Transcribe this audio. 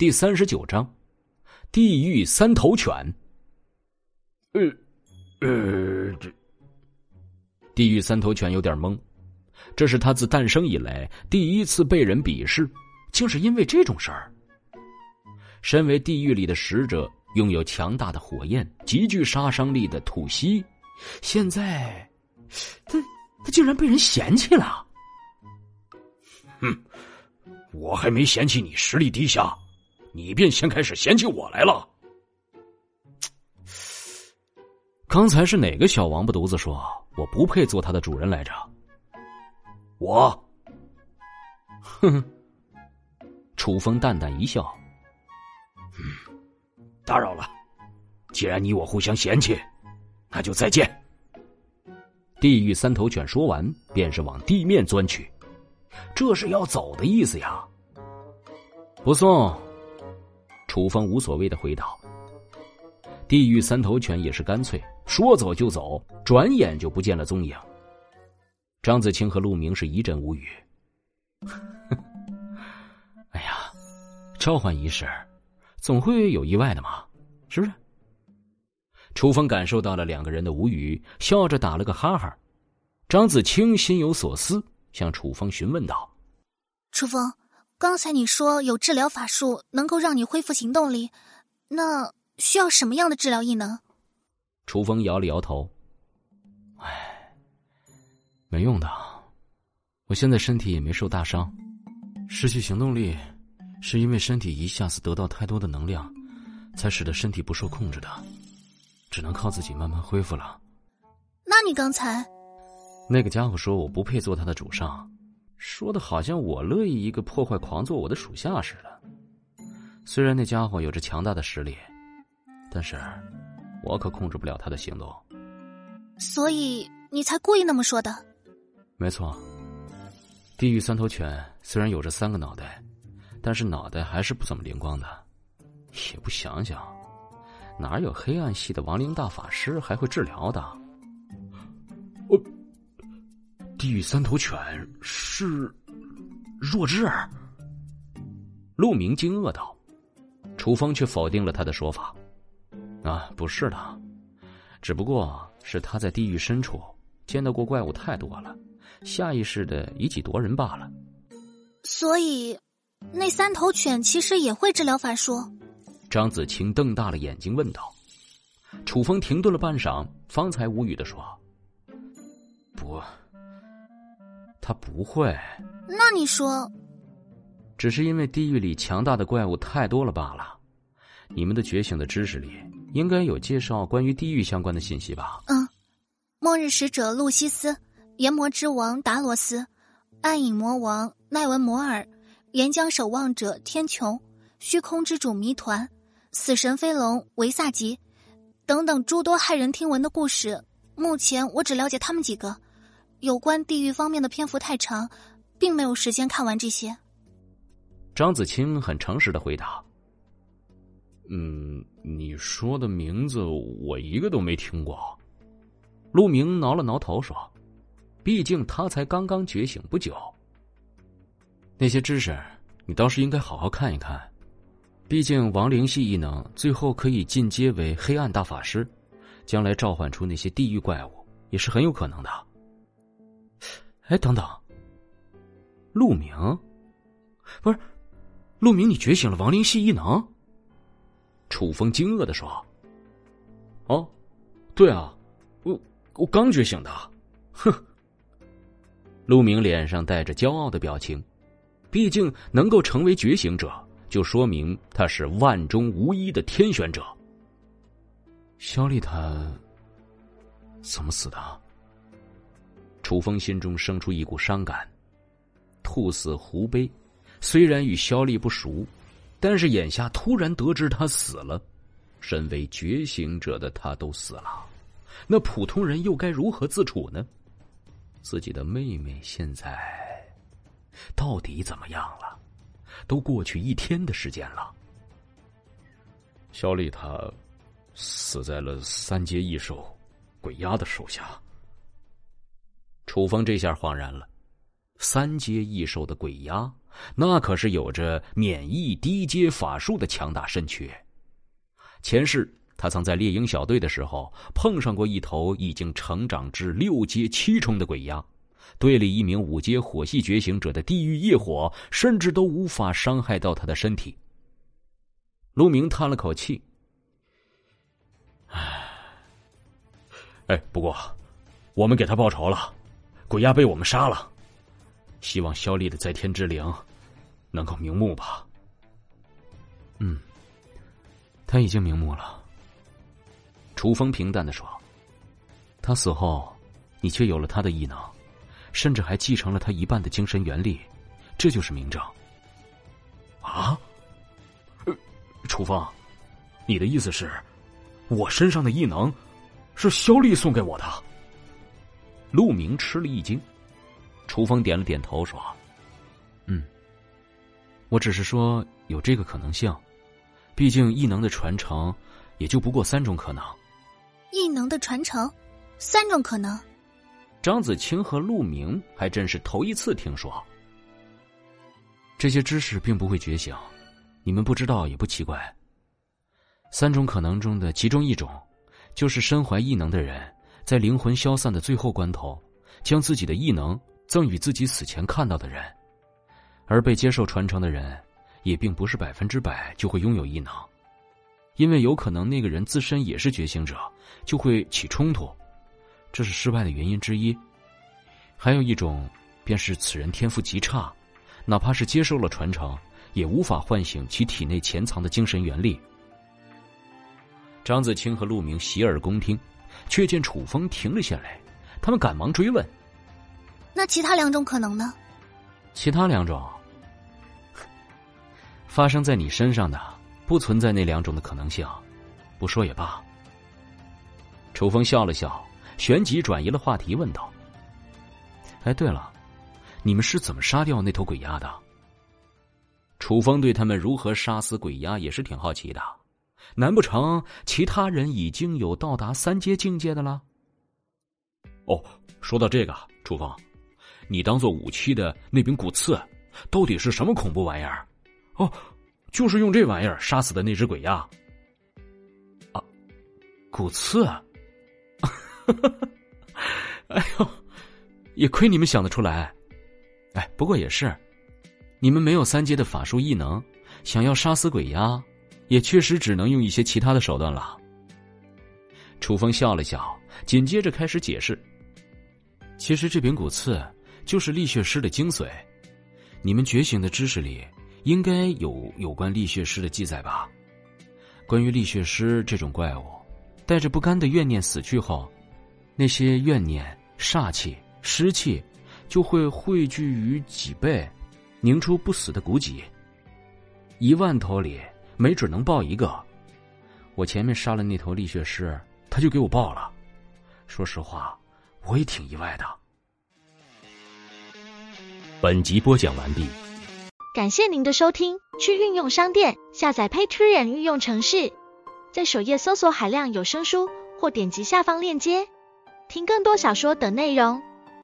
第三十九章，地狱三头犬。呃，呃，这地狱三头犬有点懵，这是他自诞生以来第一次被人鄙视，竟是因为这种事儿。身为地狱里的使者，拥有强大的火焰、极具杀伤力的吐息，现在，他他竟然被人嫌弃了。哼，我还没嫌弃你实力低下。你便先开始嫌弃我来了。刚才是哪个小王八犊子说我不配做他的主人来着？我，哼哼。楚风淡淡一笑，嗯，打扰了。既然你我互相嫌弃，那就再见。地狱三头犬说完，便是往地面钻去，这是要走的意思呀。不送。楚风无所谓的回答。地狱三头犬也是干脆，说走就走，转眼就不见了踪影。张子清和陆明是一阵无语。哎呀，召唤仪式，总会有意外的嘛，是不是？楚风感受到了两个人的无语，笑着打了个哈哈。张子清心有所思，向楚风询问道：“楚风。”刚才你说有治疗法术能够让你恢复行动力，那需要什么样的治疗异能？楚风摇了摇头，唉，没用的。我现在身体也没受大伤，失去行动力是因为身体一下子得到太多的能量，才使得身体不受控制的，只能靠自己慢慢恢复了。那你刚才，那个家伙说我不配做他的主上。说的好像我乐意一个破坏狂做我的属下似的。虽然那家伙有着强大的实力，但是我可控制不了他的行动。所以你才故意那么说的？没错。地狱三头犬虽然有着三个脑袋，但是脑袋还是不怎么灵光的。也不想想，哪有黑暗系的亡灵大法师还会治疗的？地狱三头犬是弱智？陆明惊愕道。楚风却否定了他的说法：“啊，不是的，只不过是他在地狱深处见到过怪物太多了，下意识的以己夺人罢了。”所以，那三头犬其实也会治疗法术？张子清瞪大了眼睛问道。楚风停顿了半晌，方才无语的说：“不。”他不会。那你说，只是因为地狱里强大的怪物太多了罢了。你们的觉醒的知识里应该有介绍关于地狱相关的信息吧？嗯，末日使者路西斯、炎魔之王达罗斯、暗影魔王奈文摩尔、岩浆守望者天穹、虚空之主谜团、死神飞龙维萨吉等等诸多骇人听闻的故事。目前我只了解他们几个。有关地狱方面的篇幅太长，并没有时间看完这些。张子清很诚实的回答：“嗯，你说的名字我一个都没听过。”陆明挠了挠头说：“毕竟他才刚刚觉醒不久，那些知识你倒是应该好好看一看。毕竟亡灵系异能最后可以进阶为黑暗大法师，将来召唤出那些地狱怪物也是很有可能的。”哎，等等，陆明，不是，陆明，你觉醒了亡灵系异能？楚风惊愕的说：“哦，对啊，我我刚觉醒的。”哼，陆明脸上带着骄傲的表情，毕竟能够成为觉醒者，就说明他是万中无一的天选者。肖丽他怎么死的？楚风心中生出一股伤感，兔死狐悲。虽然与萧丽不熟，但是眼下突然得知他死了，身为觉醒者的他都死了，那普通人又该如何自处呢？自己的妹妹现在到底怎么样了？都过去一天的时间了。萧丽她死在了三阶异兽鬼压的手下。楚风这下恍然了，三阶异兽的鬼压，那可是有着免疫低阶法术的强大身躯。前世他曾在猎鹰小队的时候碰上过一头已经成长至六阶七重的鬼压，队里一名五阶火系觉醒者的地狱业火，甚至都无法伤害到他的身体。陆明叹了口气：“唉，哎，不过我们给他报仇了，鬼压被我们杀了。”希望萧丽的在天之灵能够瞑目吧。嗯，他已经瞑目了。楚风平淡的说：“他死后，你却有了他的异能，甚至还继承了他一半的精神元力，这就是明证。”啊？楚风，你的意思是，我身上的异能是萧丽送给我的？陆明吃了一惊。楚风点了点头，说：“嗯，我只是说有这个可能性，毕竟异能的传承也就不过三种可能。异能的传承，三种可能。”张子清和陆明还真是头一次听说。这些知识并不会觉醒，你们不知道也不奇怪。三种可能中的其中一种，就是身怀异能的人，在灵魂消散的最后关头，将自己的异能。赠与自己死前看到的人，而被接受传承的人，也并不是百分之百就会拥有异能，因为有可能那个人自身也是觉醒者，就会起冲突，这是失败的原因之一。还有一种，便是此人天赋极差，哪怕是接受了传承，也无法唤醒其体内潜藏的精神元力。张子清和陆明洗耳恭听，却见楚风停了下来，他们赶忙追问。那其他两种可能呢？其他两种，发生在你身上的不存在那两种的可能性，不说也罢。楚风笑了笑，旋即转移了话题，问道：“哎，对了，你们是怎么杀掉那头鬼鸭的？”楚风对他们如何杀死鬼鸭也是挺好奇的，难不成其他人已经有到达三阶境界的了？哦，说到这个，楚风。你当做武器的那柄骨刺，到底是什么恐怖玩意儿？哦，就是用这玩意儿杀死的那只鬼呀。啊，骨刺！哎呦，也亏你们想得出来。哎，不过也是，你们没有三阶的法术异能，想要杀死鬼呀，也确实只能用一些其他的手段了。楚风笑了笑，紧接着开始解释：其实这柄骨刺。就是力血师的精髓，你们觉醒的知识里应该有有关力血师的记载吧？关于力血师这种怪物，带着不甘的怨念死去后，那些怨念、煞气、湿气就会汇聚于脊背，凝出不死的骨脊。一万头里没准能爆一个。我前面杀了那头力学师，他就给我爆了。说实话，我也挺意外的。本集播讲完毕，感谢您的收听。去运用商店下载 Patreon 运用城市，在首页搜索海量有声书，或点击下方链接听更多小说等内容。